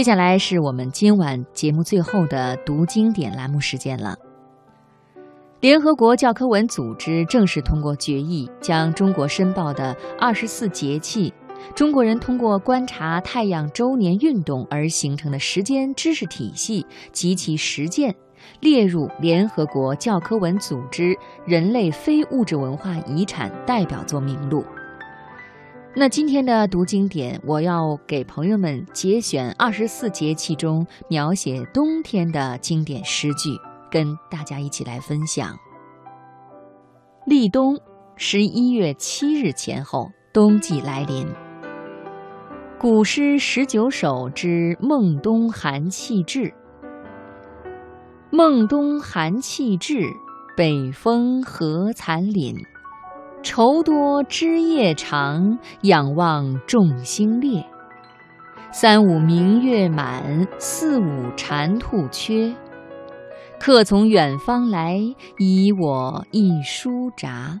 接下来是我们今晚节目最后的读经典栏目时间了。联合国教科文组织正式通过决议，将中国申报的二十四节气，中国人通过观察太阳周年运动而形成的时间知识体系及其实践，列入联合国教科文组织人类非物质文化遗产代表作名录。那今天的读经典，我要给朋友们节选二十四节气中描写冬天的经典诗句，跟大家一起来分享。立冬，十一月七日前后，冬季来临。古诗十九首之孟冬寒气至。孟冬寒气至，北风何残凛。愁多枝叶长，仰望众星列。三五明月满，四五蟾兔缺。客从远方来，遗我一书札。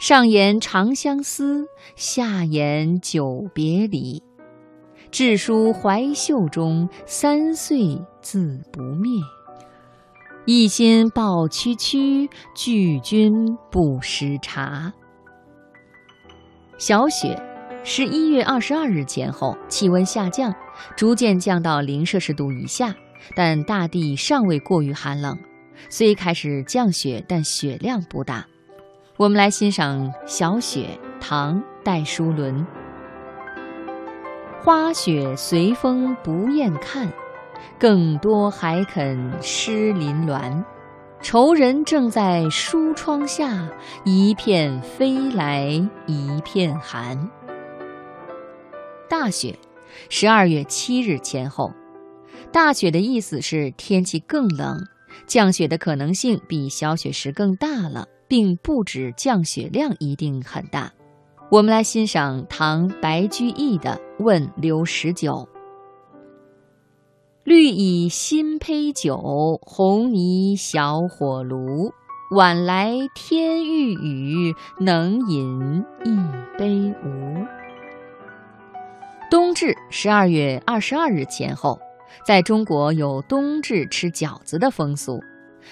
上言长相思，下言久别离。志书怀袖中，三岁自不灭。一心抱区区，拒君不识茶。小雪，十一月二十二日前后，气温下降，逐渐降到零摄氏度以下，但大地尚未过于寒冷。虽开始降雪，但雪量不大。我们来欣赏小雪，唐·戴叔伦。花雪随风不厌看，更多还肯湿林峦。愁人正在书窗下，一片飞来一片寒。大雪，十二月七日前后。大雪的意思是天气更冷，降雪的可能性比小雪时更大了，并不止降雪量一定很大。我们来欣赏唐白居易的《问刘十九》。绿蚁新醅酒，红泥小火炉。晚来天欲雨，能饮一杯无？冬至十二月二十二日前后，在中国有冬至吃饺子的风俗。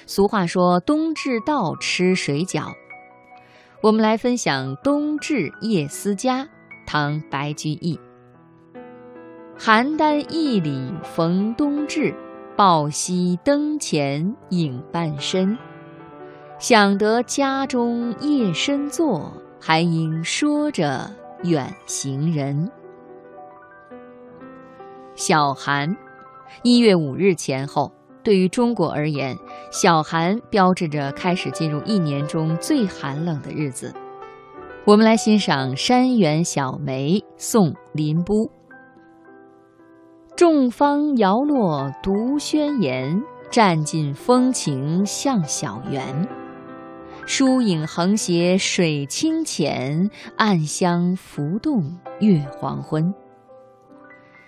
俗话说：“冬至到，吃水饺。”我们来分享《冬至夜思家》，唐·白居易。邯郸驿里逢冬至，抱膝灯前影半身。想得家中夜深坐，还应说着远行人。小寒，一月五日前后，对于中国而言，小寒标志着开始进入一年中最寒冷的日子。我们来欣赏《山园小梅》，宋·林逋。众芳摇落独宣妍，占尽风情向小园。疏影横斜水清浅，暗香浮动月黄昏。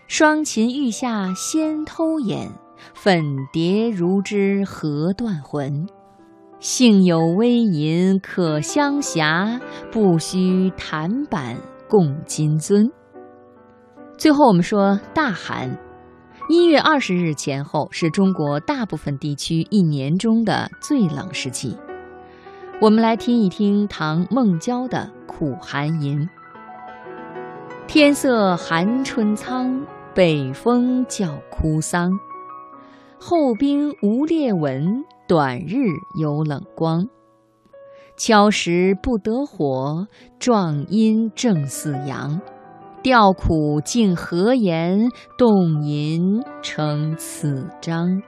双琴欲下先偷眼，粉蝶如织何断魂。幸有微吟可相狎，不须檀板共金樽。最后，我们说大寒，一月二十日前后是中国大部分地区一年中的最冷时期。我们来听一听唐孟郊的《苦寒吟》：天色寒春苍，北风叫哭丧。后冰无裂纹，短日有冷光。敲石不得火，壮阴正似阳。调苦尽何言？动吟成此章。